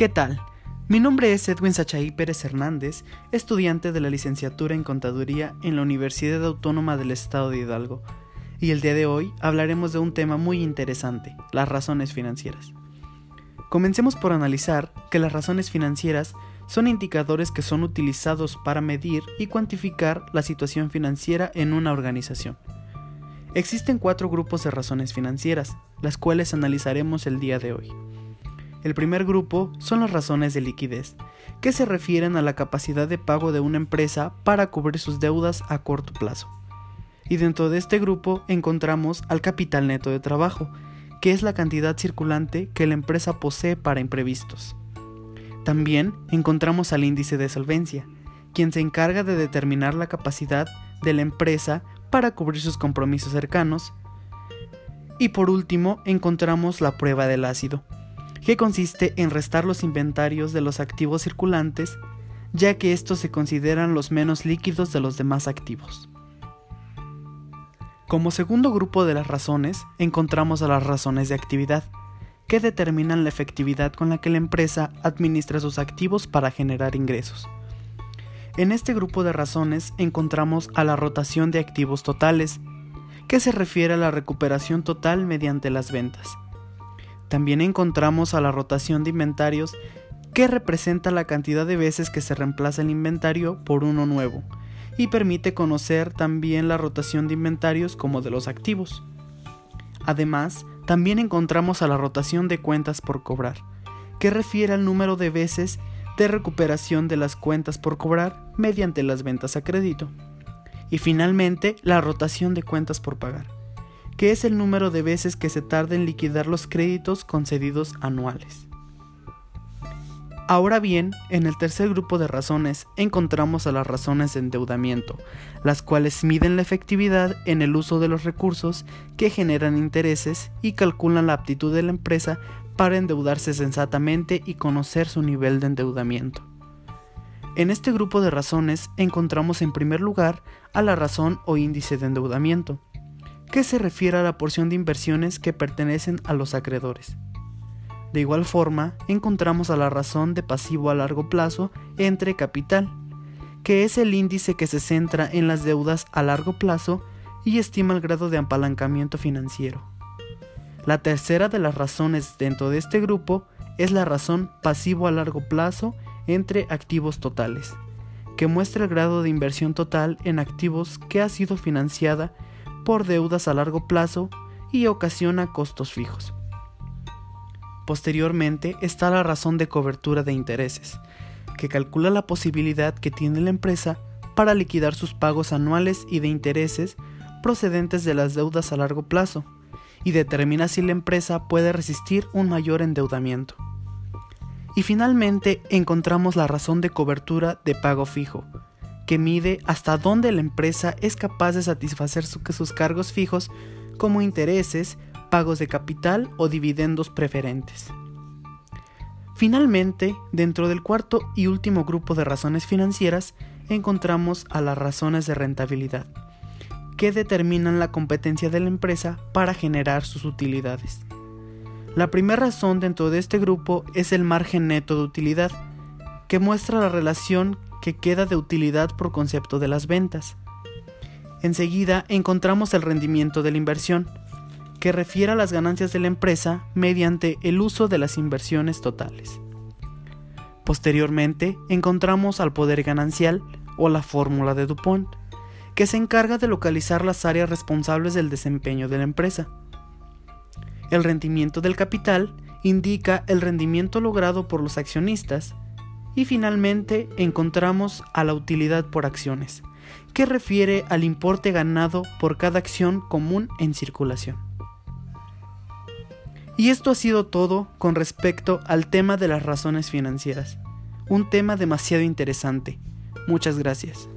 ¿Qué tal? Mi nombre es Edwin Sachaí Pérez Hernández, estudiante de la licenciatura en Contaduría en la Universidad Autónoma del Estado de Hidalgo, y el día de hoy hablaremos de un tema muy interesante, las razones financieras. Comencemos por analizar que las razones financieras son indicadores que son utilizados para medir y cuantificar la situación financiera en una organización. Existen cuatro grupos de razones financieras, las cuales analizaremos el día de hoy. El primer grupo son las razones de liquidez, que se refieren a la capacidad de pago de una empresa para cubrir sus deudas a corto plazo. Y dentro de este grupo encontramos al capital neto de trabajo, que es la cantidad circulante que la empresa posee para imprevistos. También encontramos al índice de solvencia, quien se encarga de determinar la capacidad de la empresa para cubrir sus compromisos cercanos. Y por último encontramos la prueba del ácido, que consiste en restar los inventarios de los activos circulantes, ya que estos se consideran los menos líquidos de los demás activos. Como segundo grupo de las razones, encontramos a las razones de actividad, que determinan la efectividad con la que la empresa administra sus activos para generar ingresos. En este grupo de razones encontramos a la rotación de activos totales, que se refiere a la recuperación total mediante las ventas. También encontramos a la rotación de inventarios que representa la cantidad de veces que se reemplaza el inventario por uno nuevo y permite conocer también la rotación de inventarios como de los activos. Además, también encontramos a la rotación de cuentas por cobrar, que refiere al número de veces de recuperación de las cuentas por cobrar mediante las ventas a crédito. Y finalmente, la rotación de cuentas por pagar que es el número de veces que se tarda en liquidar los créditos concedidos anuales. Ahora bien, en el tercer grupo de razones encontramos a las razones de endeudamiento, las cuales miden la efectividad en el uso de los recursos que generan intereses y calculan la aptitud de la empresa para endeudarse sensatamente y conocer su nivel de endeudamiento. En este grupo de razones encontramos en primer lugar a la razón o índice de endeudamiento, que se refiere a la porción de inversiones que pertenecen a los acreedores. De igual forma, encontramos a la razón de pasivo a largo plazo entre capital, que es el índice que se centra en las deudas a largo plazo y estima el grado de apalancamiento financiero. La tercera de las razones dentro de este grupo es la razón pasivo a largo plazo entre activos totales, que muestra el grado de inversión total en activos que ha sido financiada por deudas a largo plazo y ocasiona costos fijos. Posteriormente está la razón de cobertura de intereses, que calcula la posibilidad que tiene la empresa para liquidar sus pagos anuales y de intereses procedentes de las deudas a largo plazo, y determina si la empresa puede resistir un mayor endeudamiento. Y finalmente encontramos la razón de cobertura de pago fijo, que mide hasta dónde la empresa es capaz de satisfacer sus cargos fijos como intereses, pagos de capital o dividendos preferentes. Finalmente, dentro del cuarto y último grupo de razones financieras, encontramos a las razones de rentabilidad, que determinan la competencia de la empresa para generar sus utilidades. La primera razón dentro de este grupo es el margen neto de utilidad, que muestra la relación que queda de utilidad por concepto de las ventas. Enseguida encontramos el rendimiento de la inversión, que refiere a las ganancias de la empresa mediante el uso de las inversiones totales. Posteriormente encontramos al poder ganancial o la fórmula de Dupont, que se encarga de localizar las áreas responsables del desempeño de la empresa. El rendimiento del capital indica el rendimiento logrado por los accionistas y finalmente encontramos a la utilidad por acciones, que refiere al importe ganado por cada acción común en circulación. Y esto ha sido todo con respecto al tema de las razones financieras, un tema demasiado interesante. Muchas gracias.